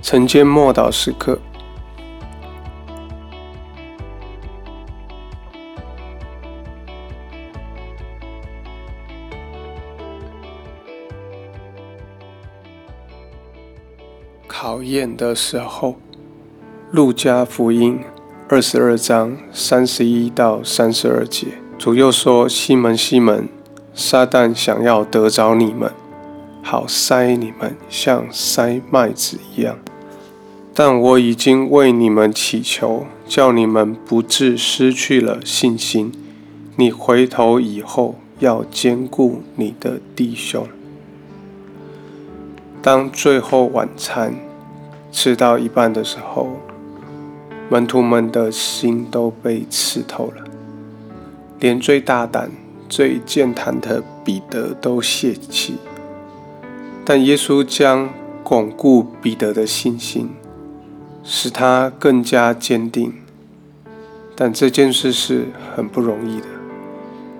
晨间默祷时刻，考验的时候，《路加福音》二十二章三十一到三十二节，主又说：“西门，西门，撒旦想要得着你们。”好塞你们，像塞麦子一样。但我已经为你们祈求，叫你们不致失去了信心。你回头以后，要兼顾你的弟兄。当最后晚餐吃到一半的时候，门徒们的心都被刺透了，连最大胆、最健谈的彼得都泄气。但耶稣将巩固彼得的信心，使他更加坚定。但这件事是很不容易的，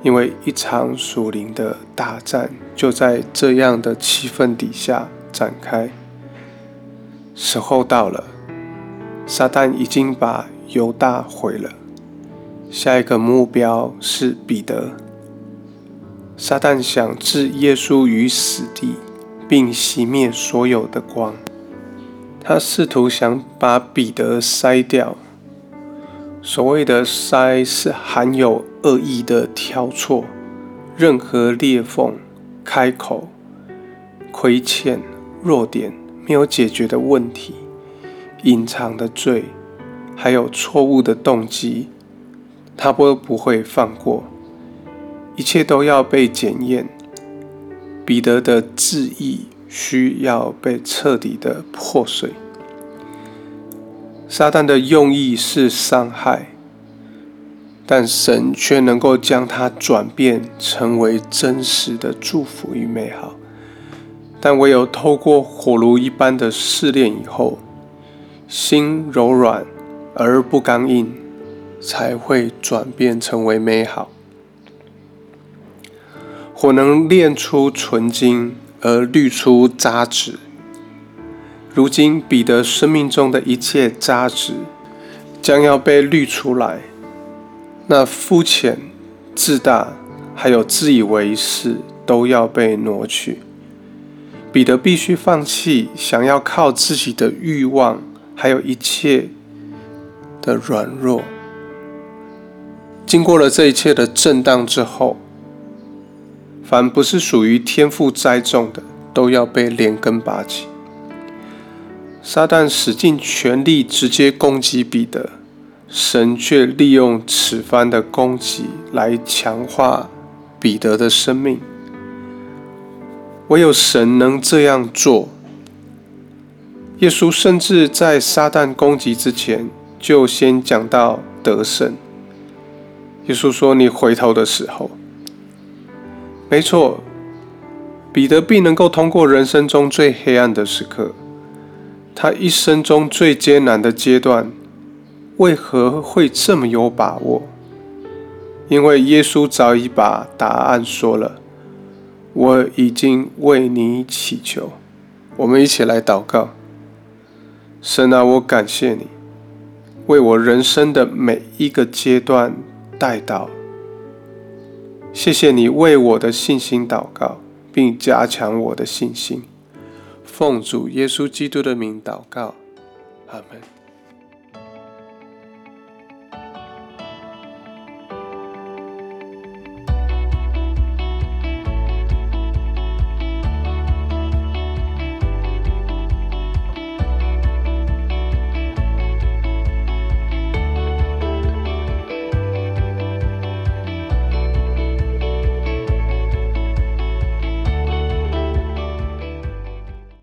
因为一场属灵的大战就在这样的气氛底下展开。时候到了，撒旦已经把犹大毁了，下一个目标是彼得。撒旦想置耶稣于死地。并熄灭所有的光。他试图想把彼得筛掉。所谓的筛是含有恶意的挑错，任何裂缝、开口、亏欠、弱点、没有解决的问题、隐藏的罪，还有错误的动机，他都不会放过。一切都要被检验。彼得的志意需要被彻底的破碎。撒旦的用意是伤害，但神却能够将它转变成为真实的祝福与美好。但唯有透过火炉一般的试炼以后，心柔软而不刚硬，才会转变成为美好。火能炼出纯金，而滤出渣滓。如今彼得生命中的一切渣滓，将要被滤出来。那肤浅、自大，还有自以为是，都要被挪去。彼得必须放弃想要靠自己的欲望，还有一切的软弱。经过了这一切的震荡之后。凡不是属于天赋栽种的，都要被连根拔起。撒旦使尽全力直接攻击彼得，神却利用此番的攻击来强化彼得的生命。唯有神能这样做。耶稣甚至在撒旦攻击之前，就先讲到得胜。耶稣说：“你回头的时候。”没错，彼得必能够通过人生中最黑暗的时刻，他一生中最艰难的阶段，为何会这么有把握？因为耶稣早已把答案说了。我已经为你祈求，我们一起来祷告。神啊，我感谢你，为我人生的每一个阶段带到。谢谢你为我的信心祷告，并加强我的信心。奉主耶稣基督的名祷告，阿门。